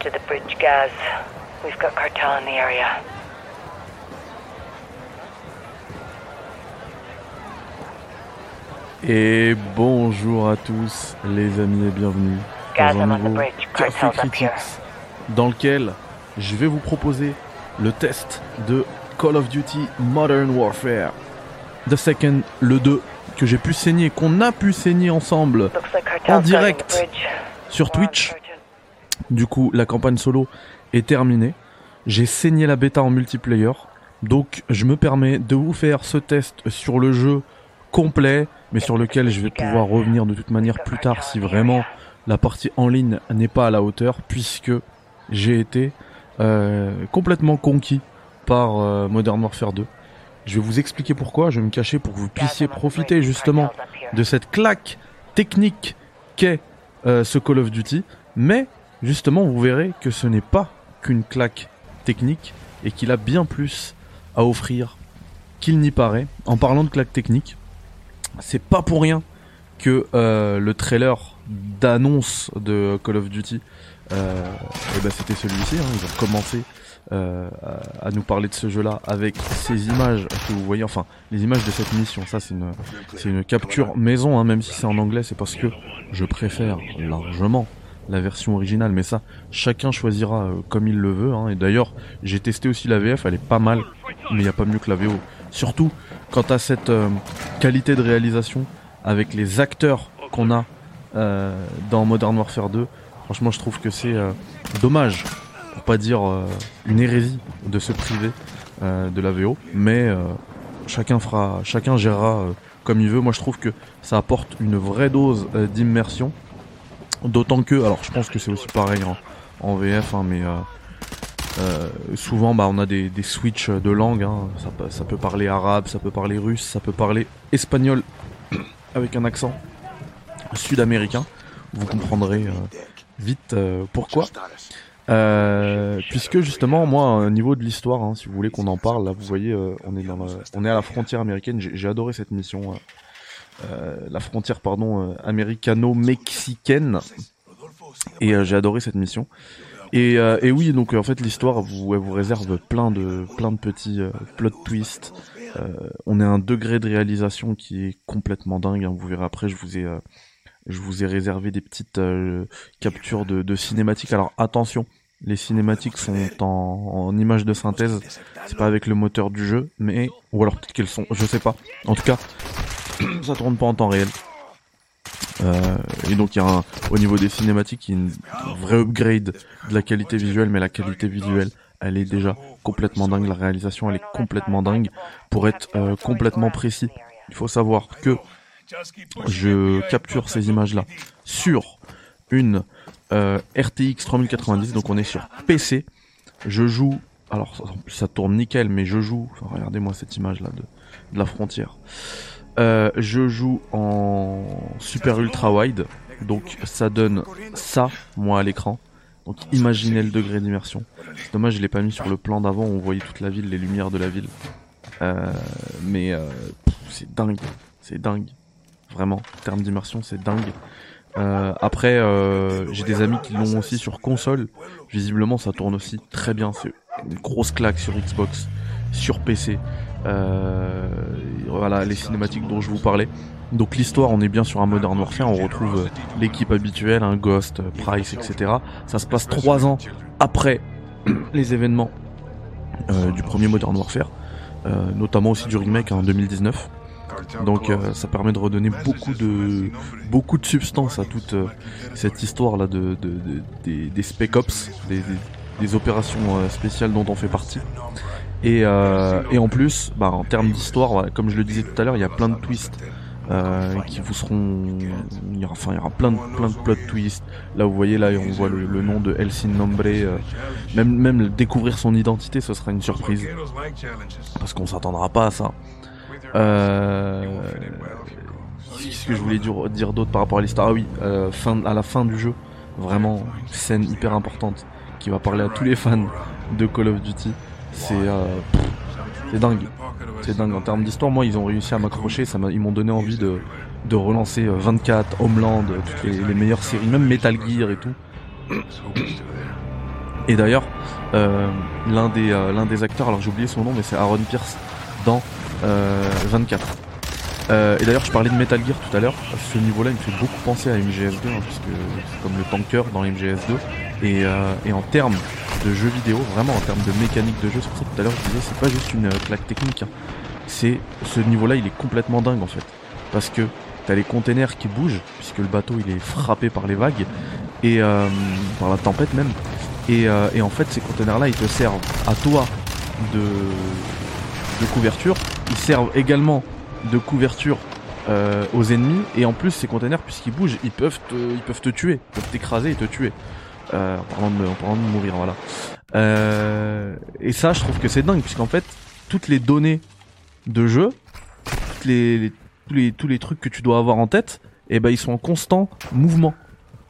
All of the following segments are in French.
To the bridge, Gaz. We've got cartel in the area. Et bonjour à tous les amis et bienvenue Gaz, dans un nouveau bridge. Café Critics dans lequel je vais vous proposer le test de Call of Duty Modern Warfare. The Second, le 2, que j'ai pu saigner, qu'on a pu saigner ensemble en direct sur Twitch. Du coup, la campagne solo est terminée. J'ai saigné la bêta en multiplayer. Donc, je me permets de vous faire ce test sur le jeu complet, mais sur lequel je vais pouvoir revenir de toute manière plus tard si vraiment la partie en ligne n'est pas à la hauteur, puisque j'ai été euh, complètement conquis par euh, Modern Warfare 2. Je vais vous expliquer pourquoi, je vais me cacher pour que vous puissiez profiter justement de cette claque technique qu'est euh, ce Call of Duty, mais justement vous verrez que ce n'est pas qu'une claque technique et qu'il a bien plus à offrir qu'il n'y paraît. En parlant de claque technique, c'est pas pour rien que euh, le trailer d'annonce de Call of Duty, euh, eh ben c'était celui-ci. hein. ils ont commencé euh, à, nous parler de ce jeu-là avec ces images que vous voyez, enfin les images de cette mission. Ça c'est une c'est une capture maison, hein, même si c'est en anglais, c'est parce que je préfère largement la version originale. Mais ça, chacun choisira euh, comme il le veut. hein. Et d'ailleurs, j'ai testé aussi la VF, elle est pas mal, mais il n'y a pas mieux que la VO. Surtout quant à cette euh, qualité de réalisation avec les acteurs qu'on a euh, dans Modern Warfare 2. Franchement, je trouve que c'est dommage, pour pas dire une hérésie, de se priver de la VO. Mais chacun fera, chacun gérera comme il veut. Moi, je trouve que ça apporte une vraie dose d'immersion. D'autant que, alors, je pense que c'est aussi pareil en, VF, hein, mais euh, euh, souvent, bah, on a des, switches de langue. hein. Ça, peut- parler arabe, ça peut parler russe, ça peut parler espagnol avec un accent sud-américain. Vous comprendrez euh, vite pourquoi. Puisque justement, moi, au niveau de l'histoire, hein, si vous voulez qu'on en parle, là, vous voyez, on est à la frontière américaine. J'ai adoré cette mission, la frontière, pardon, euh, américano-mexicaine, et euh, j'ai adoré cette mission. Et, euh, et oui, donc euh, en fait, l'histoire vous, vous réserve plein de, plein de petits euh, plot twists. Euh, on à un degré de réalisation qui est complètement dingue. hein. Vous verrez après, je vous ai, euh, je vous ai réservé des petites euh, captures de, de cinématiques. Alors attention, les cinématiques sont en, en images de synthèse. C'est pas avec le moteur du jeu, mais ou alors peut-être qu'elles sont, je sais pas. En tout cas, ça tourne pas en temps réel. Euh, et donc il y a un, au niveau des cinématiques, il y a une vraie upgrade de la qualité visuelle, mais la qualité visuelle, elle est déjà complètement dingue. La réalisation, elle est complètement dingue. Pour être euh, complètement précis, il faut savoir que je capture ces images-là sur une euh, RTX 3090, donc on est sur PC. Je joue, alors plus, ça tourne nickel, mais je joue, regardez-moi cette image-là de, de la frontière. Euh, je joue en super ultra wide, donc ça donne ça, moi à l'écran. Donc imaginez le degré d'immersion. C'est dommage, je l'ai pas mis sur le plan d'avant où on voyait toute la ville, les lumières de la ville. Euh, mais euh, c'est dingue, c'est dingue. Vraiment, en termes d'immersion, c'est dingue. Euh, après, j'ai des amis qui l'ont aussi sur console. Visiblement, ça tourne aussi très bien. C'est une grosse claque sur Xbox, sur PC. Euh, voilà, les cinématiques dont je vous parlais. Donc l'histoire, on est bien sur un Modern Warfare. On retrouve euh, l'équipe habituelle, un Ghost, euh, Price, etc. Ça se passe trois ans après les événements euh, du premier Modern Warfare, notamment aussi du remake en 2019. Donc ça permet de redonner beaucoup de substance à toute cette histoire là de, de- de- des, Spec Ops, des, opérations spéciales dont on fait partie. Et, euh, et en plus, bah, en termes d'histoire, comme je le disais tout à l'heure, il y a plein de twists euh, qui vous seront, il y aura, enfin il y aura plein de plein de plot twists. Là vous voyez là on voit le, le nom de Elsin Nombre, euh, même même découvrir son identité, ce sera une surprise parce qu'on s'attendra pas à ça. Euh... Qu'est-ce que je voulais dire, dire d'autre par rapport à l'histoire Ah oui, euh, fin, à la fin du jeu, vraiment scène hyper importante qui va parler à tous les fans de Call of Duty. C'est euh, dingue, c'est dingue en termes d'histoire. Moi, ils ont réussi à m'accrocher, ils m'ont donné envie de relancer euh, 24, Homeland, euh, toutes les, meilleures séries, même Metal Gear et tout. Et d'ailleurs, euh, l'un des euh, acteurs, alors j'ai oublié son nom, mais c'est Aaron Pierce dans euh, 24. Euh, et d'ailleurs, je parlais de Metal Gear tout à l'heure. Ce niveau-là, il me fait beaucoup penser à MGS2, hein, parce comme le tanker dans MGS2. Et, euh, et en termes de jeux vidéo, vraiment en termes de mécanique de jeu, c'est pour ça que tout à l'heure je disais, c'est pas juste une euh, claque technique. hein. C'est ce niveau-là, il est complètement dingue en fait, parce que t'as les containers qui bougent, puisque le bateau il est frappé par les vagues et euh, par la tempête même. Et, euh, et en fait, ces containers-là, ils te servent à toi de, de couverture. Ils servent également de couverture euh, aux ennemis. Et en plus, ces containers, puisqu'ils bougent, ils peuvent te, ils peuvent te tuer, ils peuvent t'écraser et te tuer. En, parlant de, mourir, voilà. Euh, et ça, je trouve que c'est dingue, puisqu'en fait, toutes les données de jeu, les, tous, les, tous les trucs que tu dois avoir en tête, eh ben, ils sont en constant mouvement.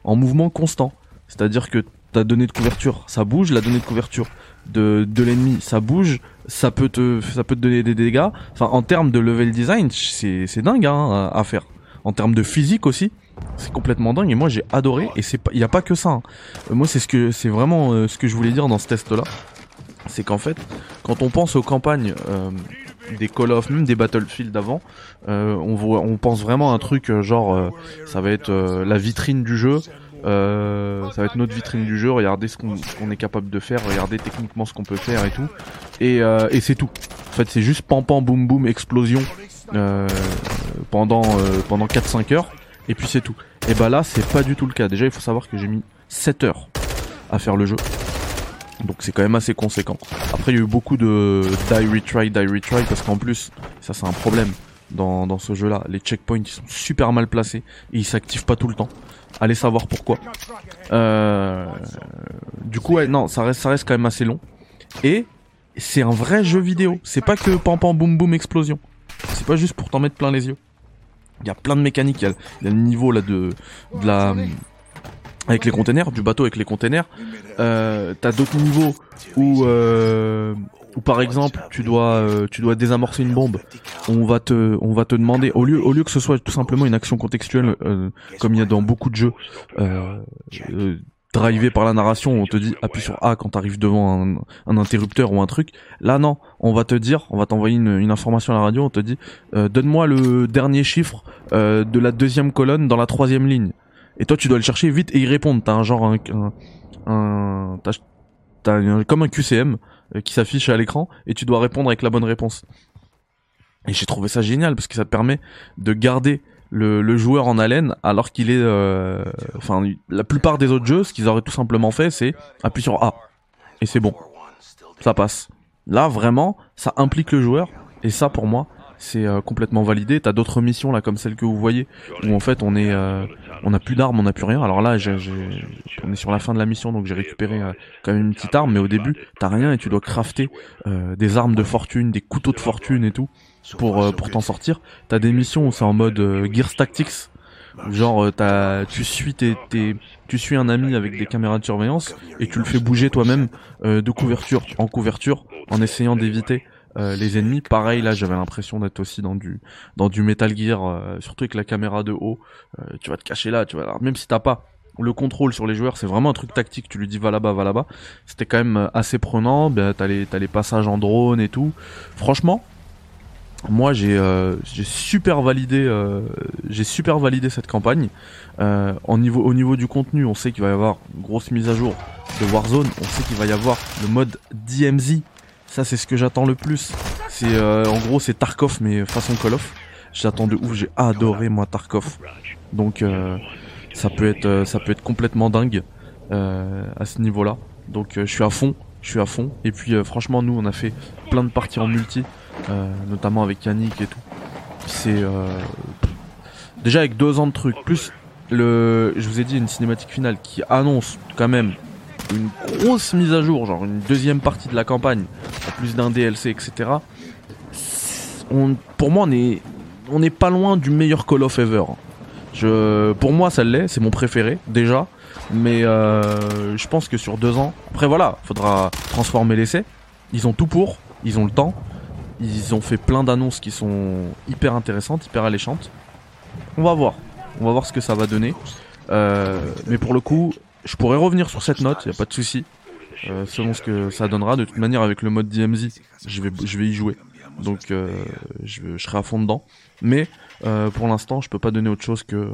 En mouvement constant. C'est-à-dire que ta donnée de couverture, ça bouge, la donnée de couverture de, de l'ennemi, ça bouge, ça peut te, ça peut te donner des dégâts. Enfin, en termes de level design, c'est, dingue hein, à faire. En termes de physique aussi, c'est complètement dingue. Et moi, j'ai adoré. Et c'est il y a pas que ça. hein. Euh, Moi, c'est ce que, c'est vraiment euh, ce que je voulais dire dans ce test-là. C'est qu'en fait, quand on pense aux campagnes euh, des Call of, même des Battlefield d'avant, on voit, on pense vraiment à un truc genre, ça va être la vitrine du jeu. Ça va être notre vitrine du jeu, regardez ce qu'on est capable de faire, regardez techniquement ce qu'on peut faire et tout. Et, et c'est tout. En fait, c'est juste pam pam boum boum explosion pendant euh, pendant 4-5 heures et puis c'est tout. Et bah là, c'est pas du tout le cas. Déjà, il faut savoir que j'ai mis 7 heures à faire le jeu. Donc c'est quand même assez conséquent. Après, il y a eu beaucoup de die retry, die retry parce qu'en plus, ça c'est un problème dans, dans ce jeu-là. Les checkpoints ils sont super mal placés et ils s'activent pas tout le temps. Allez savoir pourquoi. Euh, du coup, ouais, non, ça reste, ça reste quand même assez long. Et c'est un vrai jeu vidéo. C'est pas que pam pam boum boum explosion. C'est pas juste pour t'en mettre plein les yeux. Il y a plein de mécaniques. Il y a, le niveau là de, de la avec les containers, du bateau avec les containers. Euh, T'as d'autres niveaux où, euh, où par exemple tu dois euh, tu dois désamorcer une bombe. On va te on va te demander au lieu au lieu que ce soit tout simplement une action contextuelle euh, comme il y a dans beaucoup de jeux euh, euh, drivé par la narration, on te dit appuie sur A quand t'arrives devant un, interrupteur ou un truc. Là non, on va te dire, on va t'envoyer une, information à la radio, on te dit euh, donne-moi le dernier chiffre euh, de la deuxième colonne dans la troisième ligne. Et toi tu dois le chercher vite et y répondre. T'as un genre un, un- comme un QCM euh, qui s'affiche à l'écran et tu dois répondre avec la bonne réponse. Et j'ai trouvé ça génial parce que ça te permet de garder le, joueur en haleine alors qu'il est euh, enfin la plupart des autres jeux ce qu'ils auraient tout simplement fait c'est appuyer sur A. Et c'est bon. Ça passe. Là vraiment ça implique le joueur. Et ça pour moi c'est euh, complètement validé. T'as d'autres missions là comme celle que vous voyez où en fait on est euh, on a plus d'armes on a plus rien. Alors là j'ai, j'ai- on est sur la fin de la mission donc j'ai récupéré euh, quand même une petite arme mais au début t'as rien et tu dois crafter euh, des armes de fortune des couteaux de fortune et tout pour euh, pour t'en sortir. T'as des missions où c'est en mode euh, Gears Tactics. Genre euh, t'as, tu suis tes, tes- tu suis un ami avec des caméras de surveillance et tu le fais bouger toi-même euh, de couverture en couverture en essayant d'éviter euh, les ennemis. Pareil là j'avais l'impression d'être aussi dans du dans du Metal Gear, euh, surtout avec la caméra de haut. Euh, tu vas te cacher là, tu vas alors, même si t'as pas le contrôle sur les joueurs, c'est vraiment un truc tactique. Tu lui dis va là-bas, va là-bas. C'était quand même assez prenant. Ben, t'as les t'as les passages en drone et tout. Franchement, moi j'ai euh, j'ai super validé j'ai super validé cette campagne euh, niveau au niveau du contenu on sait qu'il va y avoir une grosse mise à jour de Warzone on sait qu'il va y avoir le mode DMZ ça c'est ce que j'attends le plus. C'est euh, en gros c'est Tarkov mais façon Call of. J'attends de ouf j'ai adoré moi Tarkov. Donc euh, ça peut être euh, ça peut être complètement dingue à ce niveau là donc je suis à fond je suis à fond. Et puis franchement nous on a fait plein de parties en multi notamment avec Yannick et tout. C'est déjà avec deux ans de trucs, plus le, je vous ai dit une cinématique finale qui annonce quand même une grosse mise à jour, genre une deuxième partie de la campagne, plus d'un DLC, etc. Pour moi, on est, n'est pas loin du meilleur Call of ever. Pour moi, ça l'est, c'est mon préféré déjà, mais euh, je pense que sur deux ans, après voilà, faudra transformer l'essai. Ils ont tout pour, ils ont le temps. Ils ont fait plein d'annonces qui sont hyper intéressantes, hyper alléchantes. On va voir. On va voir ce que ça va donner. Euh, mais pour le coup, je pourrais revenir sur cette note, y a pas de souci. Euh, selon ce que ça donnera. De toute manière, avec le mode DMZ, je vais, je vais y jouer. Donc, euh, je, serai à fond dedans. Mais euh, pour l'instant, je peux pas donner autre chose que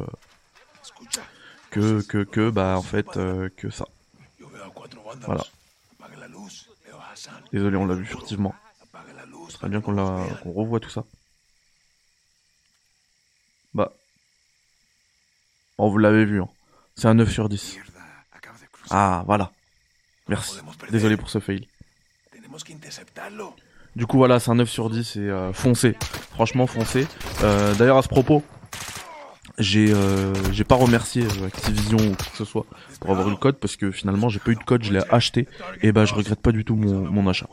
que que, que bah en fait euh, que ça. Voilà. Désolé, on l'a vu furtivement. Ce serait bien qu'on la qu'on revoie tout ça. Bah. Bon, vous l'avez vu, hein. C'est un 9 sur 10. Ah, voilà. Merci. Désolé pour ce fail. Du coup, voilà, c'est un 9 sur 10 et euh, foncé. Franchement, foncé. Euh, D'ailleurs, à ce propos, j'ai euh, j'ai pas remercié Activision ou quoi que ce soit pour avoir eu le code parce que finalement, j'ai pas eu de code, je l'ai acheté et bah, je regrette pas du tout mon, mon achat.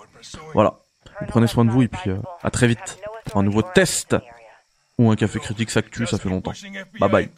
Voilà. Vous prenez soin de vous et puis euh, à très vite pour un nouveau test ou un café critique s'actue, ça fait longtemps. Bye bye.